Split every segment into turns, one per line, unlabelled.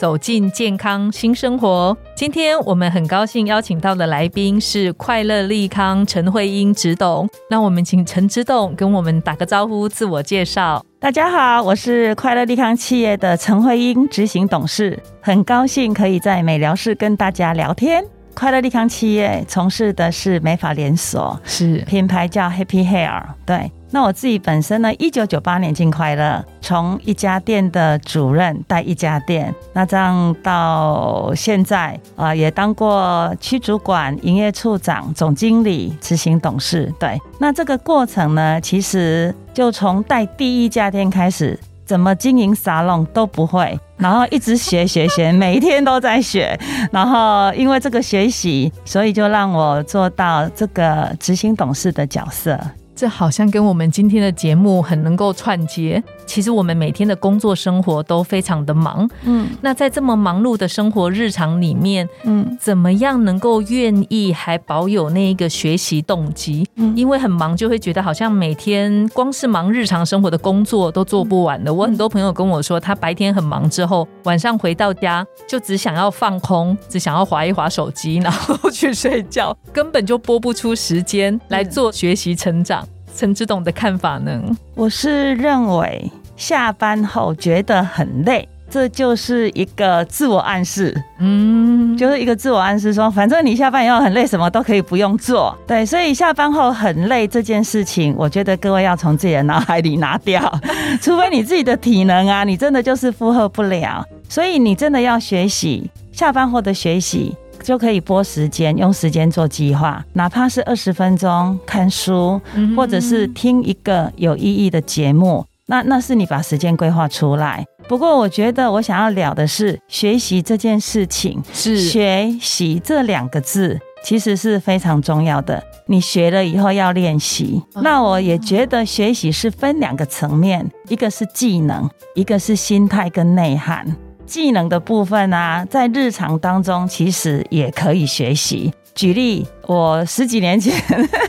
走进健康新生活。今天我们很高兴邀请到的来宾是快乐利康陈慧英执董。那我们请陈执董跟我们打个招呼，自我介绍。
大家好，我是快乐利康企业的陈慧英执行董事，很高兴可以在美疗室跟大家聊天。快乐利康企业从事的是美发连锁，
是
品牌叫 Happy Hair。对，那我自己本身呢，一九九八年进快乐，从一家店的主任带一家店，那这样到现在啊，也当过区主管、营业处长、总经理、执行董事。对，那这个过程呢，其实就从带第一家店开始。怎么经营沙龙都不会，然后一直学学学，每一天都在学，然后因为这个学习，所以就让我做到这个执行董事的角色。
这好像跟我们今天的节目很能够串接。其实我们每天的工作生活都非常的忙，嗯，那在这么忙碌的生活日常里面，嗯，怎么样能够愿意还保有那一个学习动机？嗯，因为很忙就会觉得好像每天光是忙日常生活的工作都做不完的。我很多朋友跟我说，他白天很忙之后，晚上回到家就只想要放空，只想要划一划手机，然后去睡觉，根本就拨不出时间来做学习成长。陈志董的看法呢？
我是认为下班后觉得很累，这就是一个自我暗示。嗯，就是一个自我暗示，说反正你下班以后很累，什么都可以不用做。对，所以下班后很累这件事情，我觉得各位要从自己的脑海里拿掉，除非你自己的体能啊，你真的就是负荷不了。所以你真的要学习下班后的学习。就可以拨时间，用时间做计划，哪怕是二十分钟看书，或者是听一个有意义的节目，那那是你把时间规划出来。不过，我觉得我想要聊的是学习这件事情，
是
学习这两个字其实是非常重要的。你学了以后要练习，那我也觉得学习是分两个层面，一个是技能，一个是心态跟内涵。技能的部分啊，在日常当中其实也可以学习。举例，我十几年前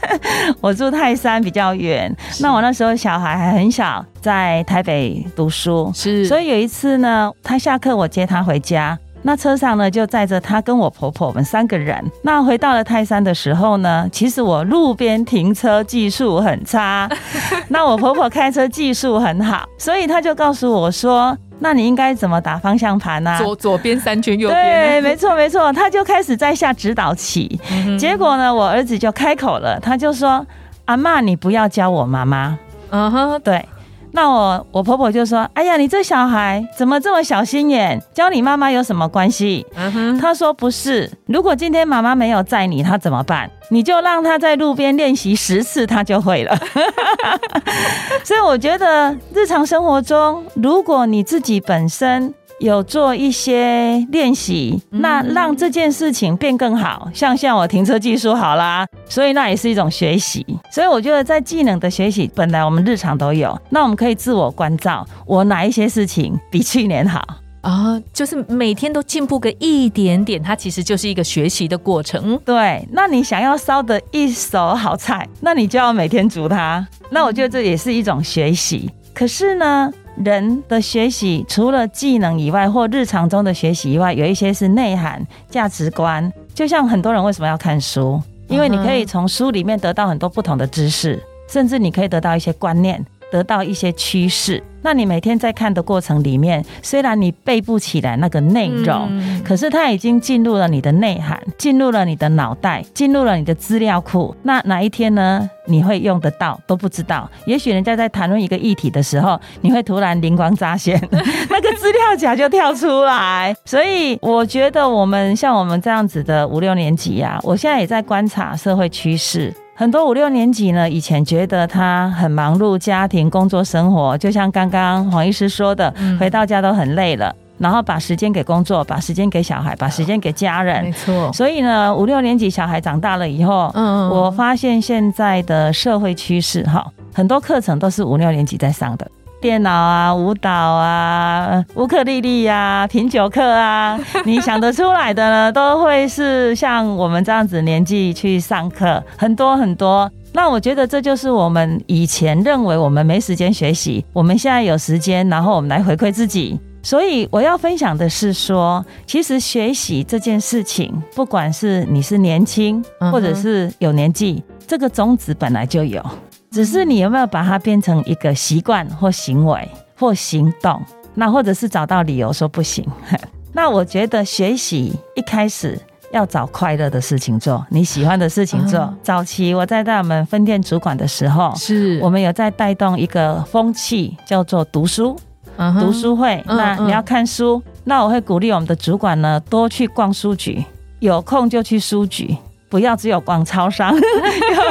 我住泰山比较远，那我那时候小孩还很小，在台北读书，
是。
所以有一次呢，他下课我接他回家，那车上呢就载着他跟我婆婆，我们三个人。那回到了泰山的时候呢，其实我路边停车技术很差，那我婆婆开车技术很好，所以她就告诉我说。那你应该怎么打方向盘呢？
左左边三圈，右边。
对，没错没错，他就开始在下指导棋。结果呢，我儿子就开口了，他就说：“阿妈，你不要教我妈妈。”嗯哼，对。那我我婆婆就说：“哎呀，你这小孩怎么这么小心眼？教你妈妈有什么关系？”嗯哼，他说：“不是，如果今天妈妈没有载你，她怎么办？你就让她在路边练习十次，她就会了。”所以我觉得日常生活中，如果你自己本身。有做一些练习，那让这件事情变更好，像像我停车技术好啦，所以那也是一种学习。所以我觉得在技能的学习，本来我们日常都有，那我们可以自我关照，我哪一些事情比去年好
啊？就是每天都进步个一点点，它其实就是一个学习的过程。
对，那你想要烧的一手好菜，那你就要每天煮它。那我觉得这也是一种学习。可是呢？人的学习除了技能以外，或日常中的学习以外，有一些是内涵、价值观。就像很多人为什么要看书？因为你可以从书里面得到很多不同的知识，甚至你可以得到一些观念。得到一些趋势，那你每天在看的过程里面，虽然你背不起来那个内容，可是它已经进入了你的内涵，进入了你的脑袋，进入了你的资料库。那哪一天呢？你会用得到都不知道。也许人家在谈论一个议题的时候，你会突然灵光乍现，那个资料夹就跳出来。所以我觉得我们像我们这样子的五六年级呀，我现在也在观察社会趋势。很多五六年级呢，以前觉得他很忙碌，家庭、工作、生活，就像刚刚黄医师说的，回到家都很累了。然后把时间给工作，把时间给小孩，把时间给家人。
没错。
所以呢，五六年级小孩长大了以后，嗯，嗯我发现现在的社会趋势哈，很多课程都是五六年级在上的。电脑啊，舞蹈啊，乌克丽丽呀，品酒课啊，你想得出来的呢，都会是像我们这样子年纪去上课，很多很多。那我觉得这就是我们以前认为我们没时间学习，我们现在有时间，然后我们来回馈自己。所以我要分享的是说，其实学习这件事情，不管是你是年轻，或者是有年纪，这个种子本来就有。只是你有没有把它变成一个习惯或行为或行动？那或者是找到理由说不行？那我觉得学习一开始要找快乐的事情做，你喜欢的事情做。早期我在带我们分店主管的时候，
是
我们有在带动一个风气，叫做读书读书会。那你要看书，那我会鼓励我们的主管呢多去逛书局，有空就去书局。不要只有逛超商，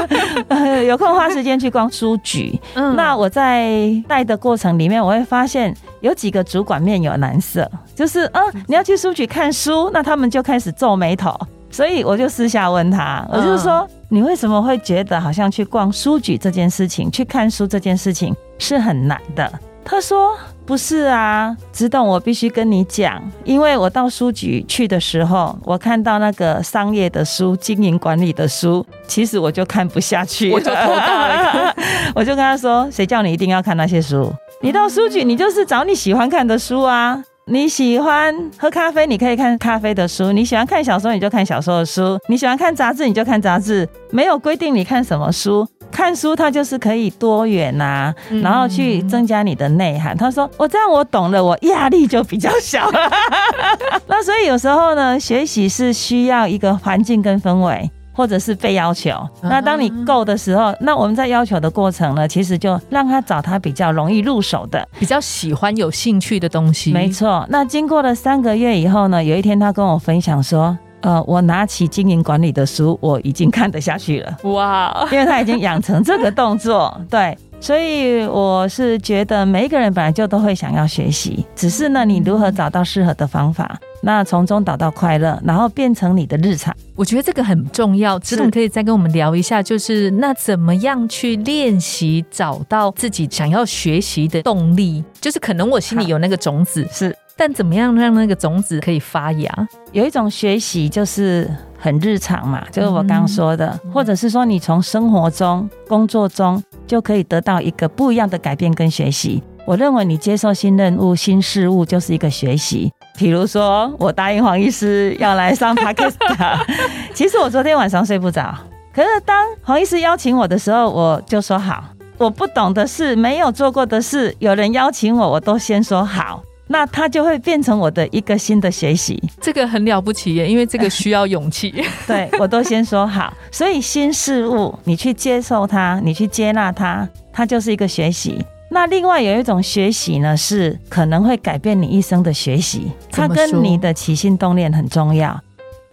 有空花时间去逛书局。那我在带的过程里面，我会发现有几个主管面有难色，就是嗯，你要去书局看书，那他们就开始皱眉头。所以我就私下问他，我就说，你为什么会觉得好像去逛书局这件事情，去看书这件事情是很难的？他说。不是啊，只懂我必须跟你讲，因为我到书局去的时候，我看到那个商业的书、经营管理的书，其实我就看不下去，
我就头大了。
我就跟他说：“谁叫你一定要看那些书？你到书局，你就是找你喜欢看的书啊。你喜欢喝咖啡，你可以看咖啡的书；你喜欢看小说，你就看小说的书；你喜欢看杂志，你就看杂志。没有规定你看什么书。”看书，它就是可以多元呐，然后去增加你的内涵。他说：“我这样我懂了，我压力就比较小。”那所以有时候呢，学习是需要一个环境跟氛围，或者是被要求。那当你够的时候，那我们在要求的过程呢，其实就让他找他比较容易入手的、
比较喜欢、有兴趣的东西。
没错。那经过了三个月以后呢，有一天他跟我分享说。呃，我拿起经营管理的书，我已经看得下去了。哇，因为他已经养成这个动作，对，所以我是觉得每一个人本来就都会想要学习，只是呢，你如何找到适合的方法，那从中找到快乐，然后变成你的日常，
我觉得这个很重要。子董可以再跟我们聊一下，就是那怎么样去练习找到自己想要学习的动力？就是可能我心里 有那个种子
是。
但怎么样让那个种子可以发芽？
有一种学习就是很日常嘛，就是我刚刚说的，或者是说你从生活中、工作中就可以得到一个不一样的改变跟学习。我认为你接受新任务、新事物就是一个学习。比如说，我答应黄医师要来上 podcast，其实我昨天晚上睡不着，可是当黄医师邀请我的时候，我就说好。我不懂的事、没有做过的事，有人邀请我，我都先说好。那它就会变成我的一个新的学习，
这个很了不起耶，因为这个需要勇气。
对我都先说好，所以新事物你去接受它，你去接纳它，它就是一个学习。那另外有一种学习呢，是可能会改变你一生的学习，它跟你的起心动念很重要。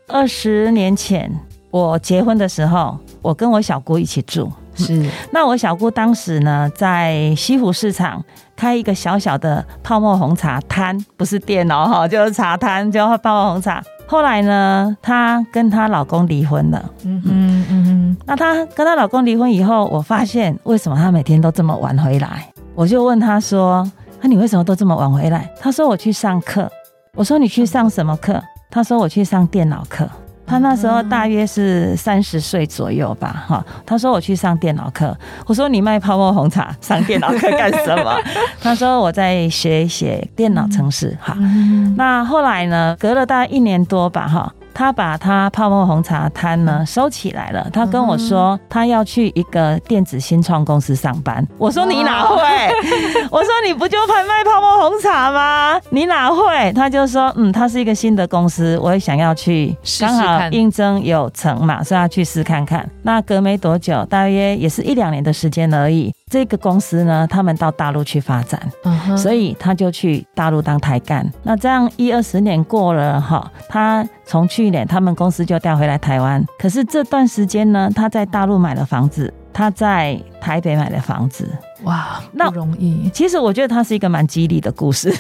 二十年前我结婚的时候，我跟我小姑一起住。
是，
那我小姑当时呢，在西湖市场开一个小小的泡沫红茶摊，不是店哦，哈，就是茶摊，就泡沫红茶。后来呢，她跟她老公离婚了。嗯嗯嗯嗯。那她跟她老公离婚以后，我发现为什么她每天都这么晚回来？我就问她说：“那你为什么都这么晚回来？”她说：“我去上课。”我说：“你去上什么课？”她说：“我去上电脑课。”他那时候大约是三十岁左右吧，哈。他说我去上电脑课，我说你卖泡沫红茶，上电脑课干什么？他说我在学写电脑程式，哈。那后来呢，隔了大概一年多吧，哈。他把他泡沫红茶摊呢收起来了。他跟我说，他要去一个电子新创公司上班。我说你哪会？我说你不就拍卖泡沫红茶吗？你哪会？他就说，嗯，他是一个新的公司，我也想要去，
刚好
应征有成嘛，所以要去试看看。那隔没多久，大约也是一两年的时间而已。这个公司呢，他们到大陆去发展，所以他就去大陆当台干。那这样一二十年过了哈，他从去年他们公司就调回来台湾。可是这段时间呢，他在大陆买了房子。他在台北买了房子。
哇，那不容易。
其实我觉得他是一个蛮激励的故事，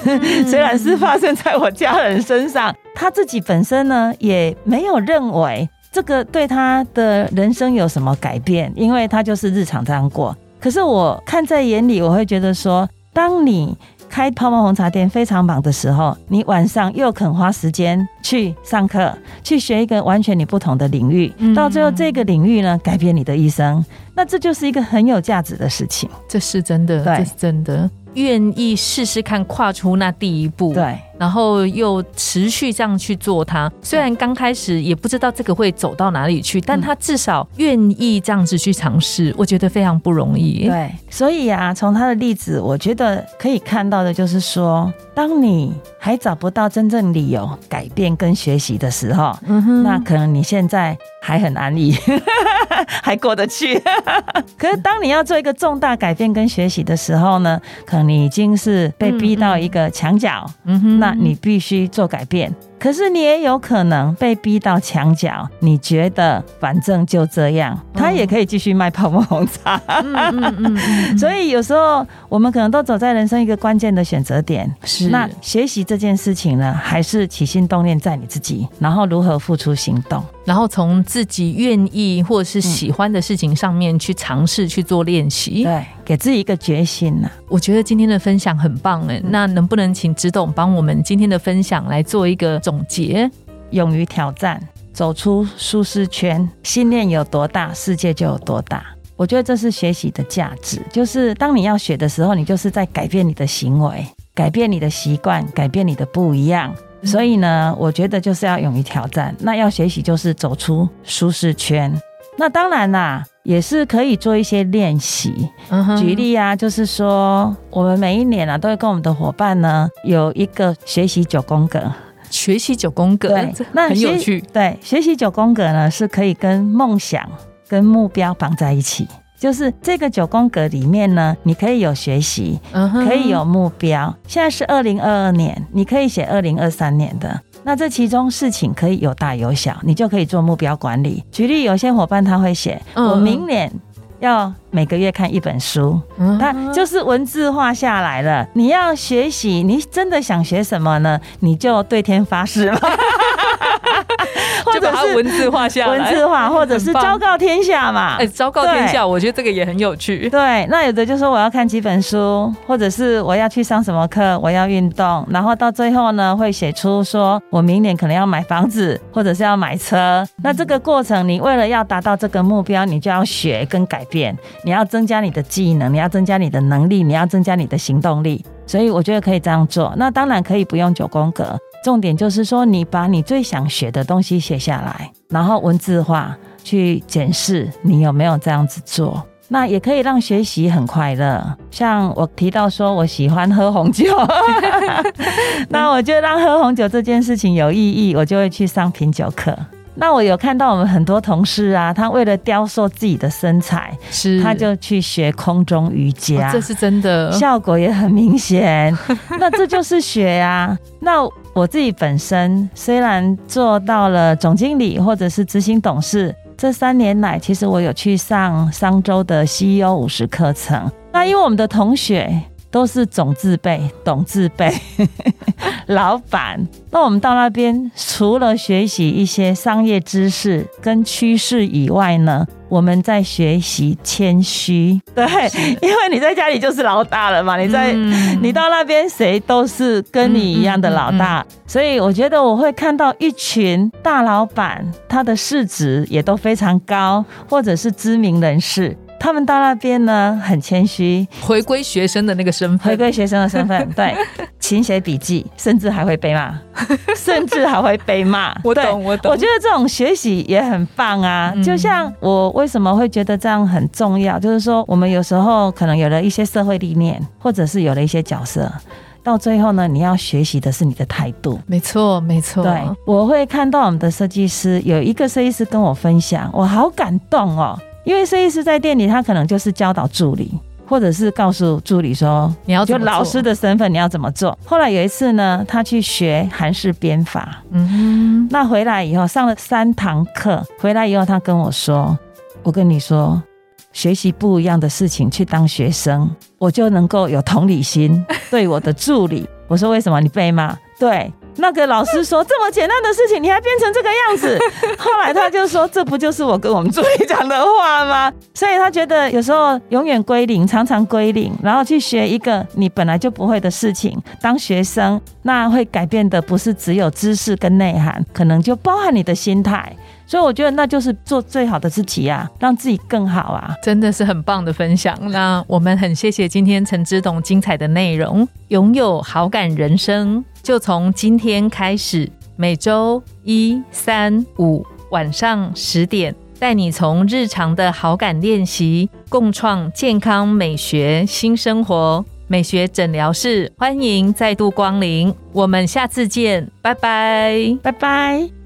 虽然是发生在我家人身上，他自己本身呢也没有认为这个对他的人生有什么改变，因为他就是日常这样过。可是我看在眼里，我会觉得说，当你。开泡沫红茶店非常忙的时候，你晚上又肯花时间去上课，去学一个完全你不同的领域，到最后这个领域呢，改变你的一生，那这就是一个很有价值的事情。
这是真的，这是真的。愿意试试看跨出那第一步，
对，
然后又持续这样去做它。虽然刚开始也不知道这个会走到哪里去，但他至少愿意这样子去尝试，我觉得非常不容易。
对，所以啊，从他的例子，我觉得可以看到的就是说，当你还找不到真正理由改变跟学习的时候，嗯哼，那可能你现在还很安逸，还过得去。可是当你要做一个重大改变跟学习的时候呢，可能。你已经是被逼到一个墙角，那你必须做改变。可是你也有可能被逼到墙角，你觉得反正就这样，他也可以继续卖泡沫红茶。所以有时候我们可能都走在人生一个关键的选择点。
是
那学习这件事情呢，还是起心动念在你自己，然后如何付出行动，
然后从自己愿意或者是喜欢的事情上面去尝试去做练习。
对，给自己一个决心呢。
我觉得今天的分享很棒哎，那能不能请直董帮我们今天的分享来做一个？总结，
勇于挑战，走出舒适圈，信念有多大，世界就有多大。我觉得这是学习的价值，就是当你要学的时候，你就是在改变你的行为，改变你的习惯，改变你的不一样。所以呢，我觉得就是要勇于挑战。那要学习，就是走出舒适圈。那当然啦，也是可以做一些练习。嗯举例啊，就是说，我们每一年啊，都会跟我们的伙伴呢，有一个学习九宫格。
学习九宫格，
对，
那很有趣。
对，学习九宫格呢，是可以跟梦想、跟目标绑在一起。就是这个九宫格里面呢，你可以有学习，可以有目标。现在是二零二二年，你可以写二零二三年的。那这其中事情可以有大有小，你就可以做目标管理。举例，有些伙伴他会写，我明年。要每个月看一本书，它就是文字化下来了。你要学习，你真的想学什么呢？你就对天发誓了。
或者是文字化下来
文字化，或者是 昭告天下嘛？
哎，昭告天下，我觉得这个也很有趣。
对，那有的就说我要看几本书，或者是我要去上什么课，我要运动，然后到最后呢，会写出说我明年可能要买房子，或者是要买车。那这个过程，你为了要达到这个目标，你就要学跟改变，你要增加你的技能，你要增加你的能力，你要增加你的行动力。所以我觉得可以这样做。那当然可以不用九宫格。重点就是说，你把你最想学的东西写下来，然后文字化去检视你有没有这样子做。那也可以让学习很快乐。像我提到说我喜欢喝红酒，那我就让喝红酒这件事情有意义，我就会去上品酒课。那我有看到我们很多同事啊，他为了雕塑自己的身材，
是
他就去学空中瑜伽，
这是真的，
效果也很明显。那这就是学呀。那我自己本身虽然做到了总经理或者是执行董事，这三年来，其实我有去上商周的 CEO 五十课程。那因为我们的同学都是总字辈、董字辈、老板，那我们到那边除了学习一些商业知识跟趋势以外呢？我们在学习谦虚，对，因为你在家里就是老大了嘛，你在你到那边谁都是跟你一样的老大，所以我觉得我会看到一群大老板，他的市值也都非常高，或者是知名人士。他们到那边呢，很谦虚，
回归学生的那个身份，
回归学生的身份，对，勤写笔记，甚至还会被骂，甚至还会被骂。
我懂，我懂。
我觉得这种学习也很棒啊。就像我为什么会觉得这样很重要，就是说我们有时候可能有了一些社会历练，或者是有了一些角色，到最后呢，你要学习的是你的态度。
没错，没错。
对，我会看到我们的设计师有一个设计师跟我分享，我好感动哦。因为设计师在店里，他可能就是教导助理，或者是告诉助理说，
你要就
老师的身份，你要怎么做。后来有一次呢，他去学韩式编法，嗯哼，那回来以后上了三堂课，回来以后他跟我说，我跟你说，学习不一样的事情去当学生，我就能够有同理心对我的助理。我说为什么你被骂？对。那个老师说这么简单的事情，你还变成这个样子。后来他就说，这不就是我跟我们助理讲的话吗？所以他觉得有时候永远归零，常常归零，然后去学一个你本来就不会的事情，当学生，那会改变的不是只有知识跟内涵，可能就包含你的心态。所以我觉得那就是做最好的自己啊，让自己更好啊，
真的是很棒的分享。那我们很谢谢今天陈之董精彩的内容，拥有好感人生，就从今天开始，每周一、三、五晚上十点，带你从日常的好感练习，共创健康美学新生活。美学诊疗室，欢迎再度光临，我们下次见，拜拜，
拜拜。